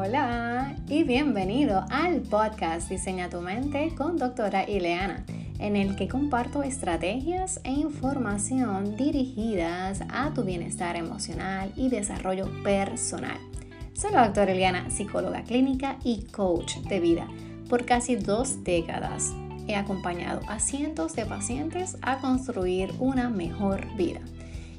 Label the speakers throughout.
Speaker 1: Hola y bienvenido al podcast Diseña tu mente con doctora Ileana, en el que comparto estrategias e información dirigidas a tu bienestar emocional y desarrollo personal. Soy la doctora Ileana, psicóloga clínica y coach de vida. Por casi dos décadas he acompañado a cientos de pacientes a construir una mejor vida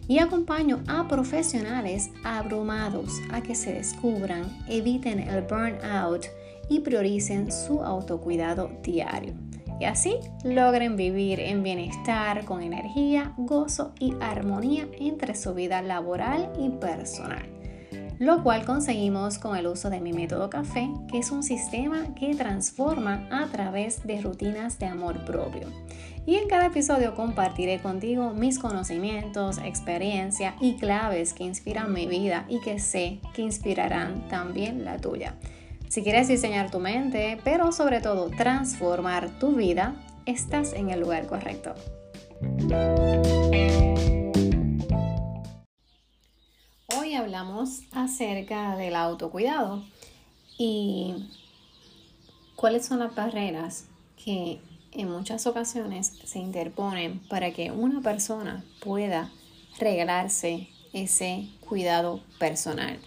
Speaker 1: y acompaño a profesionales abrumados a que se descubran, eviten el burnout y prioricen su autocuidado diario. Y así logren vivir en bienestar, con energía, gozo y armonía entre su vida laboral y personal lo cual conseguimos con el uso de mi método café, que es un sistema que transforma a través de rutinas de amor propio. Y en cada episodio compartiré contigo mis conocimientos, experiencia y claves que inspiran mi vida y que sé que inspirarán también la tuya. Si quieres diseñar tu mente, pero sobre todo transformar tu vida, estás en el lugar correcto. Hablamos acerca del autocuidado y cuáles son las barreras que en muchas ocasiones se interponen para que una persona pueda regalarse ese cuidado personal.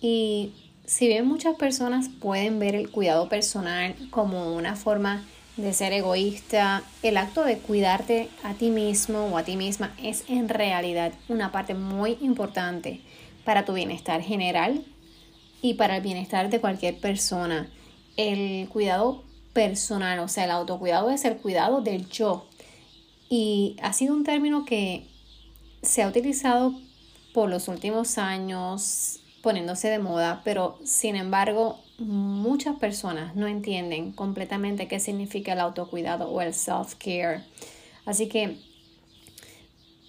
Speaker 1: Y si bien muchas personas pueden ver el cuidado personal como una forma de ser egoísta, el acto de cuidarte a ti mismo o a ti misma es en realidad una parte muy importante para tu bienestar general y para el bienestar de cualquier persona. El cuidado personal, o sea, el autocuidado es el cuidado del yo. Y ha sido un término que se ha utilizado por los últimos años poniéndose de moda, pero sin embargo muchas personas no entienden completamente qué significa el autocuidado o el self-care. Así que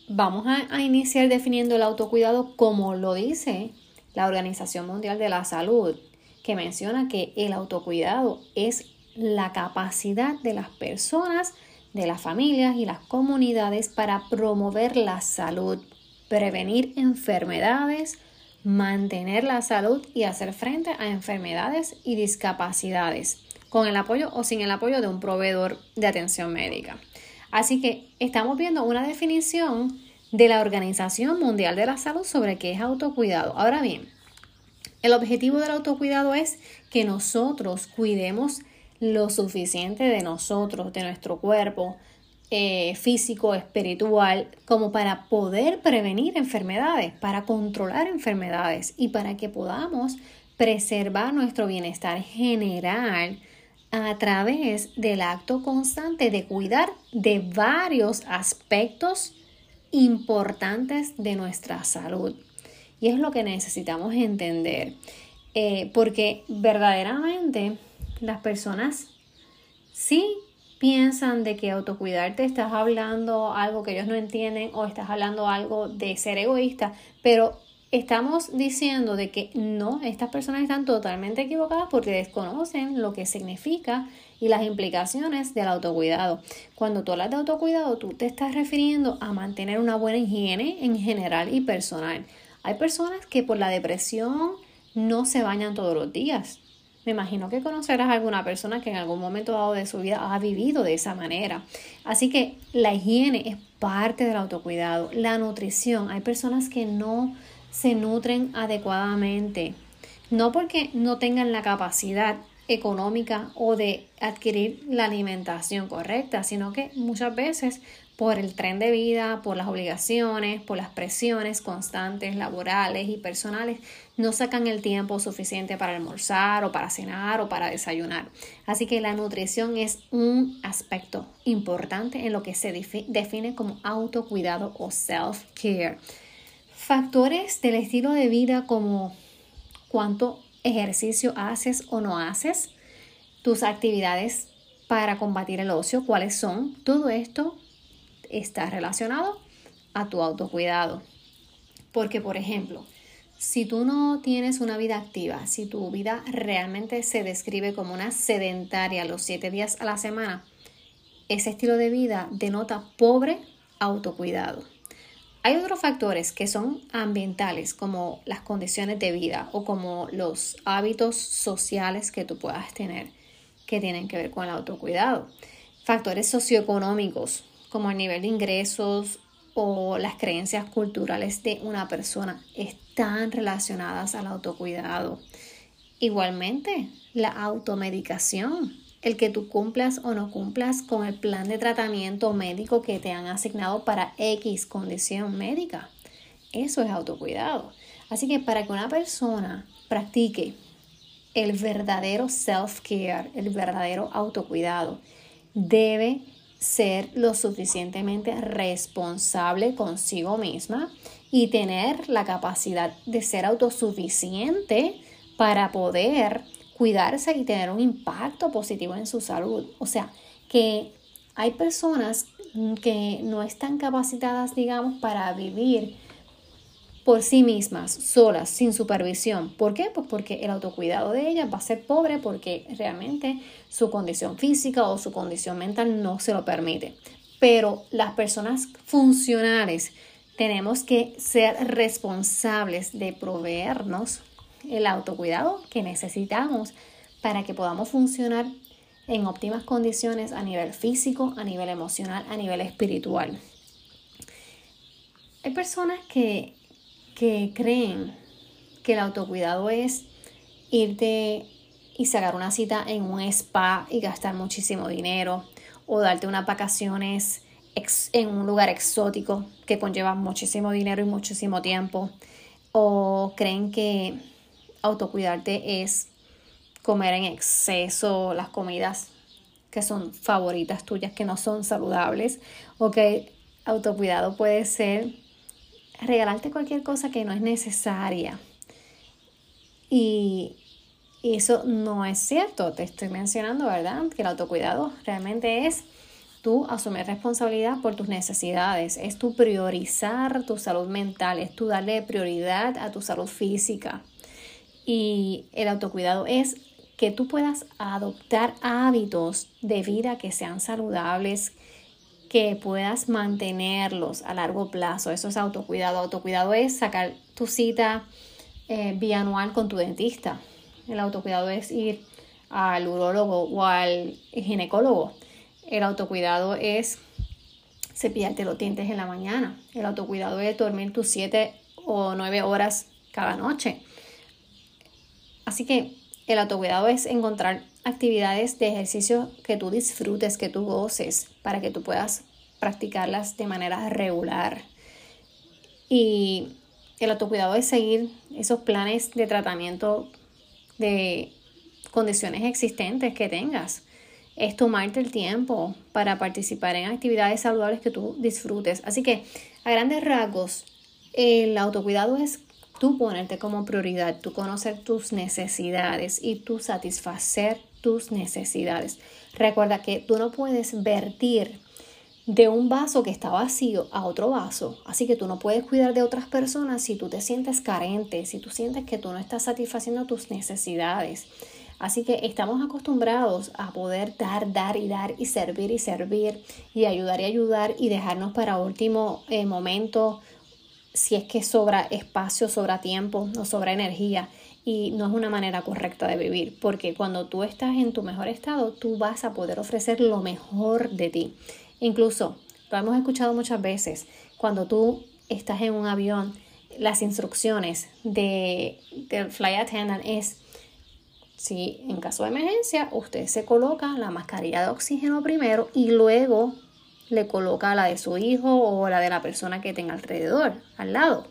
Speaker 1: vamos a, iniciar definiendo el autocuidado como lo dice la Organización Mundial de la Salud, que menciona que el autocuidado es la capacidad de las personas, de las familias y las comunidades para promover la salud, prevenir enfermedades, mantener la salud y hacer frente a enfermedades y discapacidades, con el apoyo o sin el apoyo de un proveedor de atención médica. Así que estamos viendo una definición de la Organización Mundial de la Salud sobre qué es autocuidado. Ahora bien, el objetivo del autocuidado es que nosotros cuidemos lo suficiente de nosotros, de nuestro cuerpo eh, físico, espiritual, como para poder prevenir enfermedades, para controlar enfermedades y para que podamos preservar nuestro bienestar general a través del acto constante de cuidar de varios aspectos importantes de nuestra salud. Y es lo que necesitamos entender, eh, porque verdaderamente las personas sí piensan de que autocuidarte estás hablando algo que ellos no entienden o estás hablando algo de ser egoísta, pero estamos diciendo de que no, estas personas están totalmente equivocadas porque desconocen lo que significa y las implicaciones del autocuidado. Cuando tú hablas de autocuidado, tú te estás refiriendo a mantener una buena higiene en general y personal. Hay personas que por la depresión no se bañan todos los días. Me imagino que conocerás a alguna persona que en algún momento dado de su vida ha vivido de esa manera. Así que la higiene es parte del autocuidado. La nutrición, hay personas que no se nutren adecuadamente. No porque no tengan la capacidad económica o de adquirir la alimentación correcta, sino que muchas veces por el tren de vida, por las obligaciones, por las presiones constantes laborales y personales, no sacan el tiempo suficiente para almorzar o para cenar o para desayunar. Así que la nutrición es un aspecto importante en lo que se define como autocuidado o self-care. Factores del estilo de vida como cuánto ejercicio haces o no haces, tus actividades para combatir el ocio, cuáles son, todo esto está relacionado a tu autocuidado. Porque, por ejemplo, si tú no tienes una vida activa, si tu vida realmente se describe como una sedentaria los siete días a la semana, ese estilo de vida denota pobre autocuidado. Hay otros factores que son ambientales, como las condiciones de vida o como los hábitos sociales que tú puedas tener, que tienen que ver con el autocuidado. Factores socioeconómicos, como el nivel de ingresos o las creencias culturales de una persona, están relacionadas al autocuidado. Igualmente, la automedicación, el que tú cumplas o no cumplas con el plan de tratamiento médico que te han asignado para X condición médica. Eso es autocuidado. Así que para que una persona practique el verdadero self-care, el verdadero autocuidado, debe ser lo suficientemente responsable consigo misma y tener la capacidad de ser autosuficiente para poder cuidarse y tener un impacto positivo en su salud. O sea, que hay personas que no están capacitadas, digamos, para vivir por sí mismas, solas, sin supervisión. ¿Por qué? Pues porque el autocuidado de ellas va a ser pobre porque realmente su condición física o su condición mental no se lo permite. Pero las personas funcionales tenemos que ser responsables de proveernos el autocuidado que necesitamos para que podamos funcionar en óptimas condiciones a nivel físico, a nivel emocional, a nivel espiritual. Hay personas que, que creen que el autocuidado es irte y sacar una cita en un spa y gastar muchísimo dinero o darte unas vacaciones en un lugar exótico que conlleva muchísimo dinero y muchísimo tiempo o creen que autocuidarte es comer en exceso las comidas que son favoritas tuyas, que no son saludables, o que autocuidado puede ser regalarte cualquier cosa que no es necesaria. Y, eso no es cierto, te estoy mencionando, ¿verdad? Que el autocuidado realmente es tú asumir responsabilidad por tus necesidades, es tu priorizar tu salud mental, es tu darle prioridad a tu salud física. Y el autocuidado es que tú puedas adoptar hábitos de vida que sean saludables, que puedas mantenerlos a largo plazo. Eso es autocuidado. Autocuidado es sacar tu cita eh, bianual con tu dentista. El autocuidado es ir al urólogo o al ginecólogo. El autocuidado es cepillarte los dientes en la mañana. El autocuidado es dormir tus 7 o 9 horas cada noche. Así que el autocuidado es encontrar actividades de ejercicio que tú disfrutes, que tú goces, para que tú puedas practicarlas de manera regular. Y el autocuidado es seguir esos planes de tratamiento de condiciones existentes que tengas. Es tomarte el tiempo para participar en actividades saludables que tú disfrutes. Así que, a grandes rasgos, el autocuidado es tú ponerte como prioridad, tú conocer tus necesidades y tú satisfacer tus necesidades. Recuerda que tú no puedes vertir de un vaso que está vacío a otro vaso. Así que tú no puedes cuidar de otras personas si tú te sientes carente, si tú sientes que tú no estás satisfaciendo tus necesidades. Así que estamos acostumbrados a poder dar, dar y dar y servir y servir y ayudar y ayudar y dejarnos para último eh, momento si es que sobra espacio, sobra tiempo o sobra energía y no es una manera correcta de vivir, porque cuando tú estás en tu mejor estado, tú vas a poder ofrecer lo mejor de ti. Incluso, lo hemos escuchado muchas veces, cuando tú estás en un avión, las instrucciones de, del flight attendant es, si en caso de emergencia, usted se coloca la mascarilla de oxígeno primero y luego le coloca la de su hijo o la de la persona que tenga alrededor, al lado.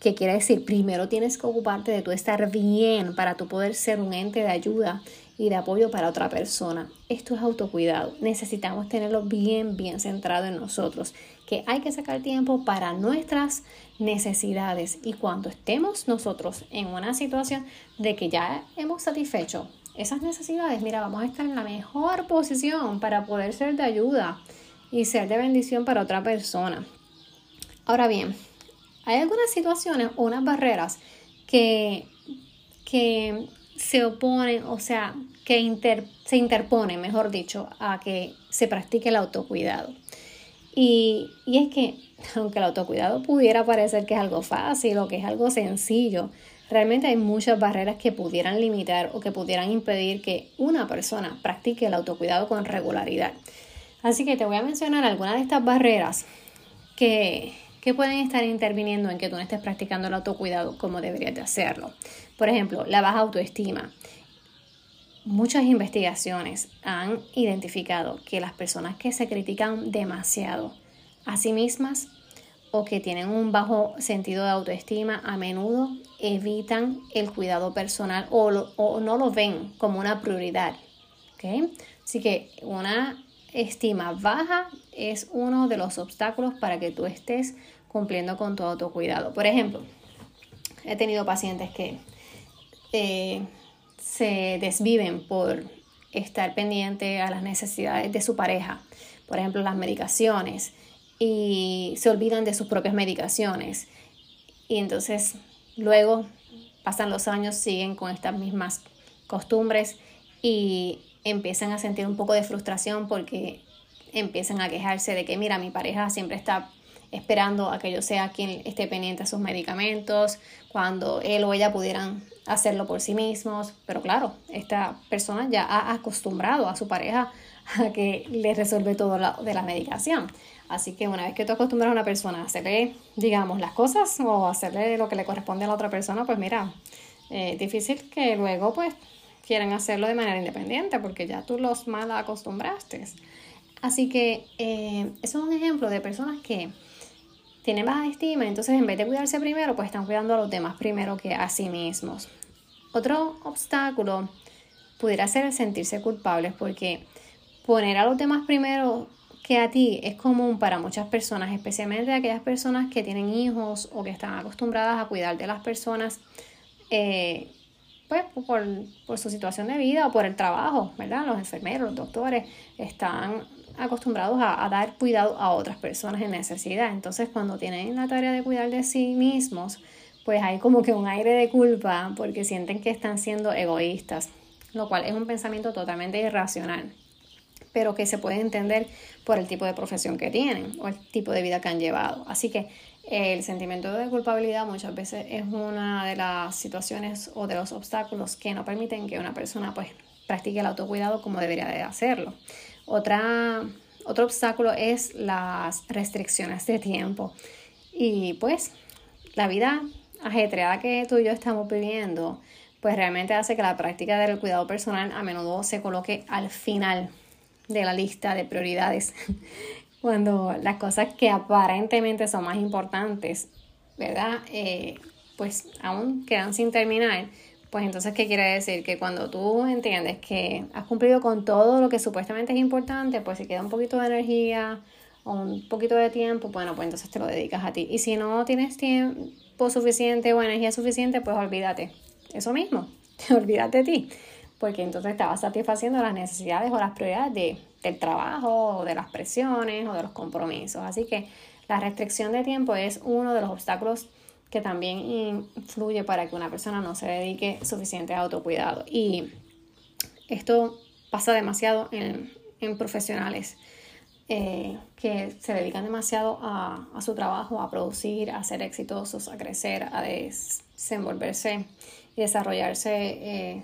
Speaker 1: ¿Qué quiere decir? Primero tienes que ocuparte de tu estar bien para tu poder ser un ente de ayuda y de apoyo para otra persona. Esto es autocuidado. Necesitamos tenerlo bien, bien centrado en nosotros. Que hay que sacar tiempo para nuestras necesidades. Y cuando estemos nosotros en una situación de que ya hemos satisfecho esas necesidades, mira, vamos a estar en la mejor posición para poder ser de ayuda y ser de bendición para otra persona. Ahora bien, hay algunas situaciones o unas barreras que, que se oponen, o sea, que se interponen, mejor dicho, a que se practique el autocuidado. Y, y es que, aunque el autocuidado pudiera parecer que es algo fácil o que es algo sencillo, realmente hay muchas barreras que pudieran limitar o que pudieran impedir que una persona practique el autocuidado con regularidad. Así que te voy a mencionar algunas de estas barreras que, que pueden estar interviniendo en que tú no estés practicando el autocuidado como deberías de hacerlo. Por ejemplo, la baja autoestima. Muchas investigaciones han identificado que las personas que se critican demasiado a sí mismas o que tienen un bajo sentido de autoestima a menudo evitan el cuidado personal o, no lo ven como una prioridad. Así que una estima baja es uno de los obstáculos para que tú estés cumpliendo con tu autocuidado. Por ejemplo, he tenido pacientes que eh, se desviven por estar pendiente a las necesidades de su pareja, por ejemplo, las medicaciones, y se olvidan de sus propias medicaciones. Y entonces luego pasan los años, siguen con estas mismas costumbres y empiezan a sentir un poco de frustración porque empiezan a quejarse de que, mira, mi pareja siempre está esperando a que yo sea quien esté pendiente a sus medicamentos, cuando él o ella pudieran hacerlo por sí mismos. Pero claro, esta persona ya ha acostumbrado a su pareja a que le resuelve todo lo de la medicación. Así que una vez que tú acostumbras a una persona a hacerle, digamos, las cosas o hacerle lo que le corresponde a la otra persona, pues mira, es eh, difícil que luego pues quieran hacerlo de manera independiente porque ya tú los mal acostumbraste. Así que eh, eso es un ejemplo de personas que tienen baja estima, entonces en vez de cuidarse primero, pues están cuidando a los demás primero que a sí mismos. Otro obstáculo pudiera ser el sentirse culpables porque poner a los demás primero que a ti es común para muchas personas, especialmente aquellas personas que tienen hijos o que están acostumbradas a cuidar de las personas, eh, pues por, por, su situación de vida o por el trabajo, ¿verdad? Los enfermeros, los doctores están acostumbrados a, dar cuidado a otras personas en necesidad. Entonces, cuando tienen la tarea de cuidar de sí mismos, pues hay como que un aire de culpa porque sienten que están siendo egoístas, lo cual es un pensamiento totalmente irracional pero que se puede entender por el tipo de profesión que tienen o el tipo de vida que han llevado. Así que el sentimiento de culpabilidad muchas veces es una de las situaciones o de los obstáculos que no permiten que una persona pues practique el autocuidado como debería de hacerlo. Otra, otro obstáculo es las restricciones de tiempo. Y pues la vida ajetreada que tú y yo estamos viviendo, pues realmente hace que la práctica del cuidado personal a menudo se coloque al final de la lista de prioridades. Cuando las cosas que aparentemente son más importantes, ¿verdad? Eh, pues aún quedan sin terminar. Pues entonces, ¿qué quiere decir? Que cuando tú entiendes que has cumplido con todo lo que supuestamente es importante, pues si queda un poquito de energía o un poquito de tiempo, bueno, pues entonces te lo dedicas a ti. Y si no tienes tiempo suficiente o energía suficiente, pues olvídate. Eso mismo, olvídate de ti porque entonces estaba satisfaciendo las necesidades o las prioridades de, del trabajo, o de las presiones o de los compromisos. Así que la restricción de tiempo es uno de los obstáculos que también influye para que una persona no se dedique suficiente a autocuidado. Y esto pasa demasiado en, en profesionales eh, que se dedican demasiado a, a, su trabajo, a producir, a ser exitosos, a crecer, a desenvolverse y desarrollarse eh,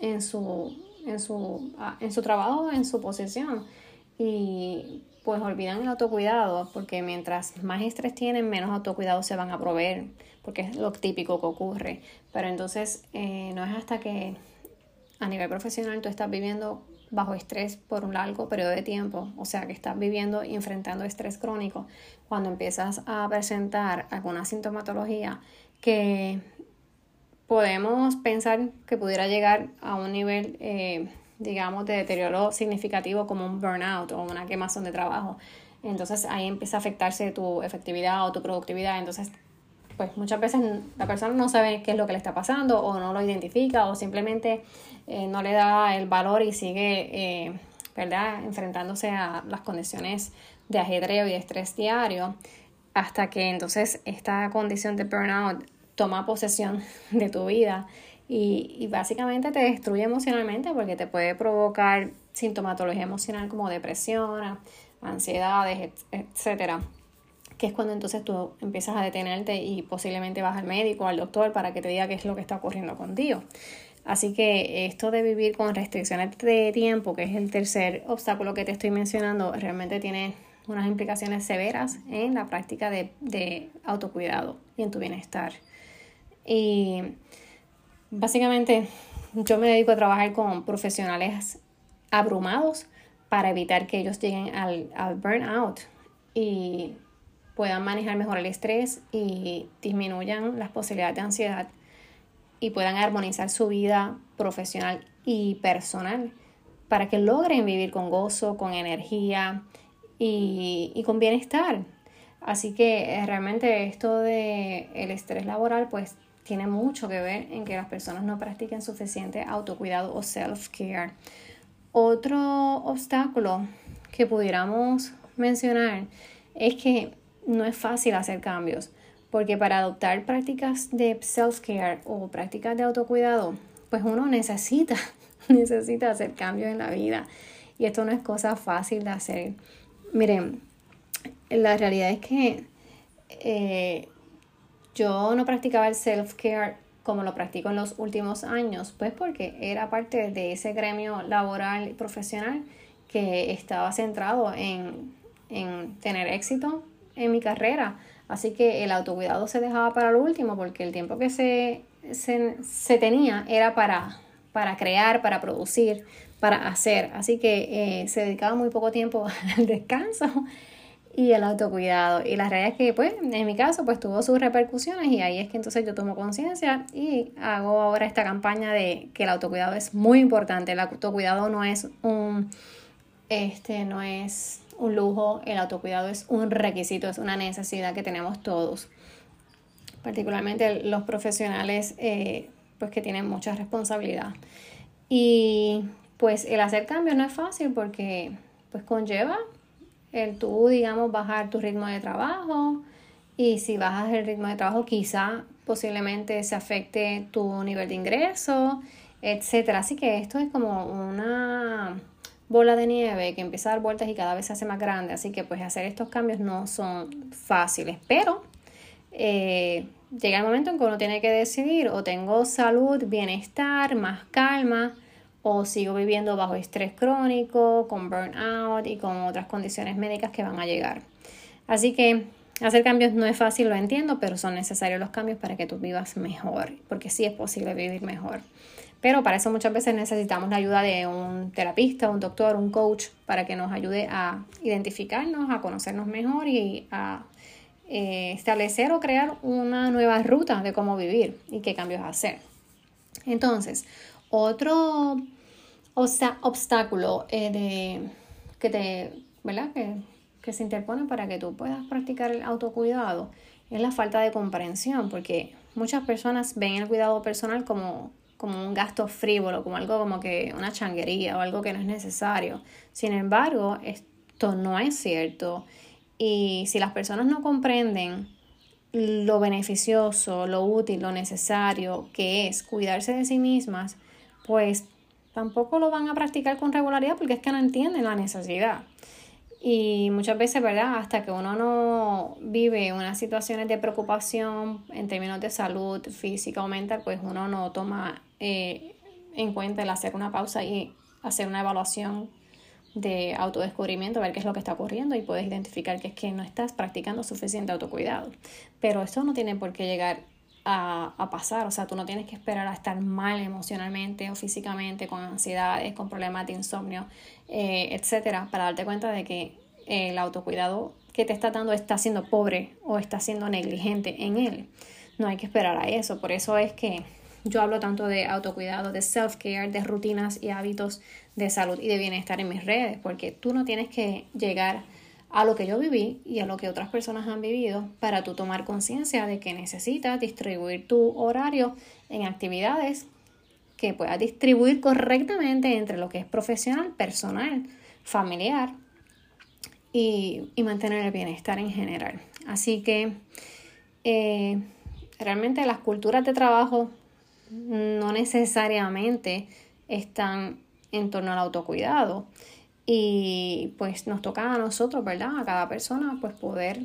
Speaker 1: en su, en su, en su trabajo, en su posición. Y pues olvidan el autocuidado, porque mientras más estrés tienen, menos autocuidado se van a proveer, porque es lo típico que ocurre. Pero entonces eh, no es hasta que a nivel profesional tú estás viviendo bajo estrés por un largo periodo de tiempo, o sea que estás viviendo y enfrentando estrés crónico, cuando empiezas a presentar alguna sintomatología que podemos pensar que pudiera llegar a un nivel, eh, digamos, de deterioro significativo como un burnout o una quemazón de trabajo. Entonces ahí empieza a afectarse tu efectividad o tu productividad. Entonces, pues muchas veces la persona no sabe qué es lo que le está pasando o no lo identifica o simplemente eh, no le da el valor y sigue, eh, ¿verdad?, enfrentándose a las condiciones de ajedreo y de estrés diario hasta que entonces esta condición de burnout toma posesión de tu vida y, y, básicamente te destruye emocionalmente porque te puede provocar sintomatología emocional como depresión, ansiedades, etcétera que es cuando entonces tú empiezas a detenerte y posiblemente vas al médico al doctor para que te diga qué es lo que está ocurriendo contigo. Así que esto de vivir con restricciones de tiempo, que es el tercer obstáculo que te estoy mencionando, realmente tiene unas implicaciones severas en la práctica de, de autocuidado y en tu bienestar. Y básicamente yo me dedico a trabajar con profesionales abrumados para evitar que ellos lleguen al, al burnout y puedan manejar mejor el estrés y disminuyan las posibilidades de ansiedad y puedan armonizar su vida profesional y personal para que logren vivir con gozo, con energía y, con bienestar. Así que eh, realmente esto de el estrés laboral pues tiene mucho que ver en que las personas no practiquen suficiente autocuidado o self-care. Otro obstáculo que pudiéramos mencionar es que no es fácil hacer cambios, porque para adoptar prácticas de self-care o prácticas de autocuidado, pues uno necesita, necesita hacer cambios en la vida. Y esto no es cosa fácil de hacer. Miren, la realidad es que eh, yo no practicaba el self-care como lo practico en los últimos años, pues porque era parte de ese gremio laboral y profesional que estaba centrado en, en tener éxito en mi carrera. Así que el autocuidado se dejaba para lo último porque el tiempo que se, se, tenía era para, para crear, para producir, para hacer. Así que eh, se dedicaba muy poco tiempo al descanso y el autocuidado. Y la realidad es que, pues, en mi caso, pues tuvo sus repercusiones y ahí es que entonces yo tomo conciencia y hago ahora esta campaña de que el autocuidado es muy importante. El autocuidado no es un, este, no es un lujo, el autocuidado es un requisito, es una necesidad que tenemos todos, particularmente los profesionales eh, pues que tienen mucha responsabilidad. Y pues el hacer cambios no es fácil porque pues conlleva el tú, digamos, bajar tu ritmo de trabajo y si bajas el ritmo de trabajo quizá posiblemente se afecte tu nivel de ingreso, etcétera. Así que esto es como una bola de nieve que empieza a dar vueltas y cada vez se hace más grande. Así que pues hacer estos cambios no son fáciles. Pero eh, llega el momento en que uno tiene que decidir o tengo salud, bienestar, más calma o sigo viviendo bajo estrés crónico, con burnout y con otras condiciones médicas que van a llegar. Así que hacer cambios no es fácil, lo entiendo, pero son necesarios los cambios para que tú vivas mejor, porque sí es posible vivir mejor. Pero para eso muchas veces necesitamos la ayuda de un terapista, un doctor, un coach, para que nos ayude a identificarnos, a conocernos mejor y a eh, establecer o crear una nueva ruta de cómo vivir y qué cambios hacer. Entonces, otro obstáculo eh, de, que, te, ¿verdad? Que, que se interpone para que tú puedas practicar el autocuidado es la falta de comprensión, porque muchas personas ven el cuidado personal como como un gasto frívolo, como algo como que una changuería o algo que no es necesario. Sin embargo, esto no es cierto. Y si las personas no comprenden lo beneficioso, lo útil, lo necesario que es cuidarse de sí mismas, pues tampoco lo van a practicar con regularidad porque es que no entienden la necesidad. Y muchas veces, ¿verdad? Hasta que uno no vive unas situaciones de preocupación en términos de salud física o mental, pues uno no toma eh, en cuenta el hacer una pausa y hacer una evaluación de autodescubrimiento, ver qué es lo que está ocurriendo y puedes identificar que es que no estás practicando suficiente autocuidado. Pero esto no tiene por qué llegar a, pasar, o sea, tú no tienes que esperar a estar mal emocionalmente o físicamente, con ansiedades, con problemas de insomnio, eh, etcétera, para darte cuenta de que el autocuidado que te está dando está siendo pobre o está siendo negligente en él. No hay que esperar a eso, por eso es que yo hablo tanto de autocuidado, de self-care, de rutinas y hábitos de salud y de bienestar en mis redes, porque tú no tienes que llegar a lo que yo viví y a lo que otras personas han vivido para tú tomar conciencia de que necesitas distribuir tu horario en actividades que puedas distribuir correctamente entre lo que es profesional, personal, familiar y, mantener el bienestar en general. Así que eh, realmente las culturas de trabajo no necesariamente están en torno al autocuidado. Y pues nos toca a nosotros, ¿verdad? A cada persona, pues poder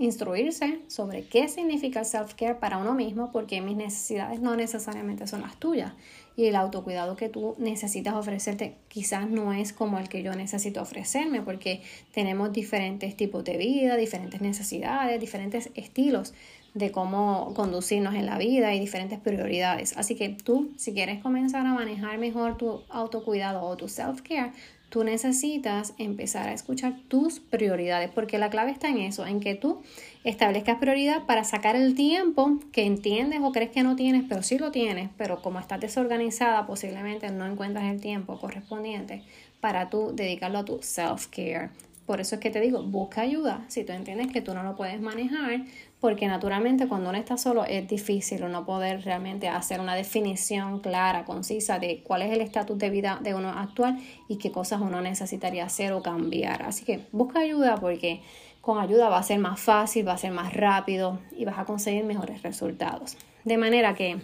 Speaker 1: instruirse sobre qué significa el self-care para uno mismo, porque mis necesidades no necesariamente son las tuyas. Y el autocuidado que tú necesitas ofrecerte quizás no es como el que yo necesito ofrecerme, porque tenemos diferentes tipos de vida, diferentes necesidades, diferentes estilos de cómo conducirnos en la vida y diferentes prioridades. Así que tú, si quieres comenzar a manejar mejor tu autocuidado o tu self-care, tú necesitas empezar a escuchar tus prioridades, porque la clave está en eso, en que tú establezcas prioridad para sacar el tiempo que entiendes o crees que no tienes, pero sí lo tienes, pero como estás desorganizada, posiblemente no encuentras el tiempo correspondiente para tú dedicarlo a tu self-care. Por eso es que te digo, busca ayuda si tú entiendes que tú no lo puedes manejar, porque naturalmente cuando uno está solo es difícil uno poder realmente hacer una definición clara, concisa de cuál es el estatus de vida de uno actual y qué cosas uno necesitaría hacer o cambiar. Así que busca ayuda porque con ayuda va a ser más fácil, va a ser más rápido y vas a conseguir mejores resultados. De manera que,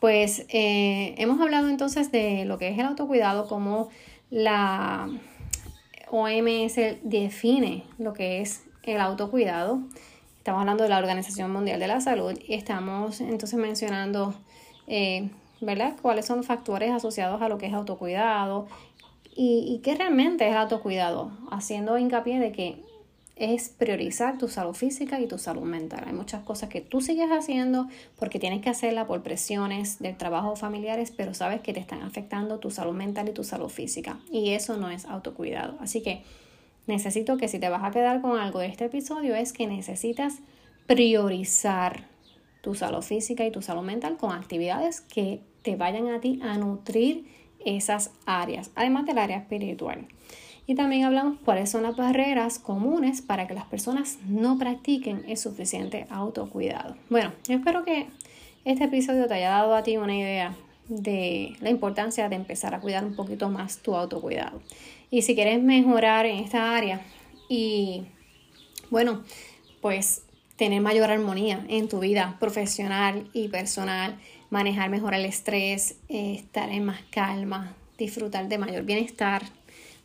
Speaker 1: pues, eh, hemos hablado entonces de lo que es el autocuidado, como la OMS define lo que es el autocuidado. Estamos hablando de la Organización Mundial de la Salud y estamos entonces mencionando, eh, ¿verdad?, cuáles son los factores asociados a lo que es autocuidado y, y qué realmente es autocuidado, haciendo hincapié de que es priorizar tu salud física y tu salud mental. Hay muchas cosas que tú sigues haciendo porque tienes que hacerla por presiones del trabajo familiares, pero sabes que te están afectando tu salud mental y tu salud física. Y eso no es autocuidado. Así que necesito que si te vas a quedar con algo de este episodio es que necesitas priorizar tu salud física y tu salud mental con actividades que te vayan a ti a nutrir esas áreas, además del área espiritual. Y también hablamos cuáles son las barreras comunes para que las personas no practiquen el suficiente autocuidado. Bueno, espero que este episodio te haya dado a ti una idea de la importancia de empezar a cuidar un poquito más tu autocuidado. Y si quieres mejorar en esta área y, bueno, pues tener mayor armonía en tu vida profesional y personal, manejar mejor el estrés, eh, estar en más calma, disfrutar de mayor bienestar,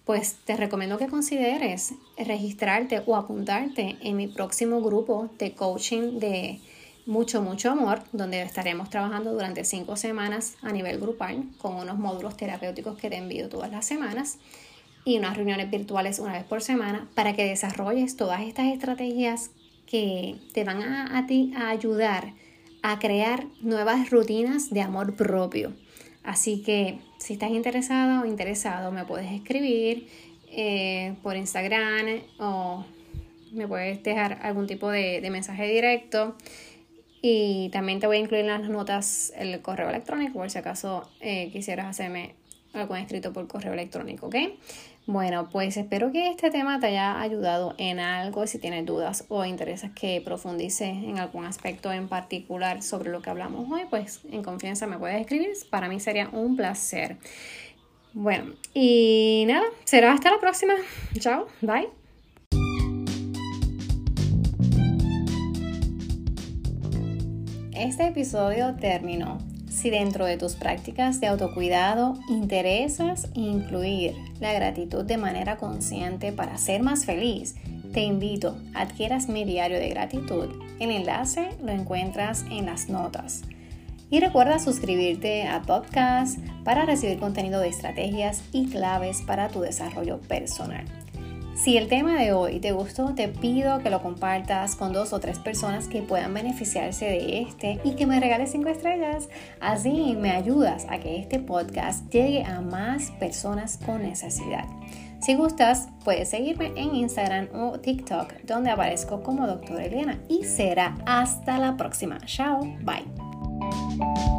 Speaker 1: pues te recomiendo que consideres registrarte o apuntarte en mi próximo grupo de coaching de mucho, mucho amor, donde estaremos trabajando durante cinco semanas a nivel grupal con unos módulos terapéuticos que te envío todas las semanas y unas reuniones virtuales una vez por semana para que desarrolles todas estas estrategias que te van a, a ti a ayudar a crear nuevas rutinas de amor propio. Así que si estás interesado o interesado, me puedes escribir eh, por Instagram o me puedes dejar algún tipo de, de, mensaje directo. Y también te voy a incluir en las notas el correo electrónico por si acaso eh, quisieras hacerme algún escrito por correo electrónico, ¿ok? Bueno, pues espero que este tema te haya ayudado en algo. Si tienes dudas o intereses que profundice en algún aspecto en particular sobre lo que hablamos hoy, pues en confianza me puedes escribir. Para mí sería un placer. Bueno, y nada, será hasta la próxima. Chao, bye. Este episodio terminó. Si dentro de tus prácticas de autocuidado interesas incluir la gratitud de manera consciente para ser más feliz, te invito a adquieras mi diario de gratitud. El enlace lo encuentras en las notas. Y recuerda suscribirte a podcast para recibir contenido de estrategias y claves para tu desarrollo personal. Si el tema de hoy te gustó, te pido que lo compartas con dos o tres personas que puedan beneficiarse de este y que me regales cinco estrellas. Así me ayudas a que este podcast llegue a más personas con necesidad. Si gustas, puedes seguirme en Instagram o TikTok, donde aparezco como Doctora Eliana. Y será hasta la próxima. Chao, bye.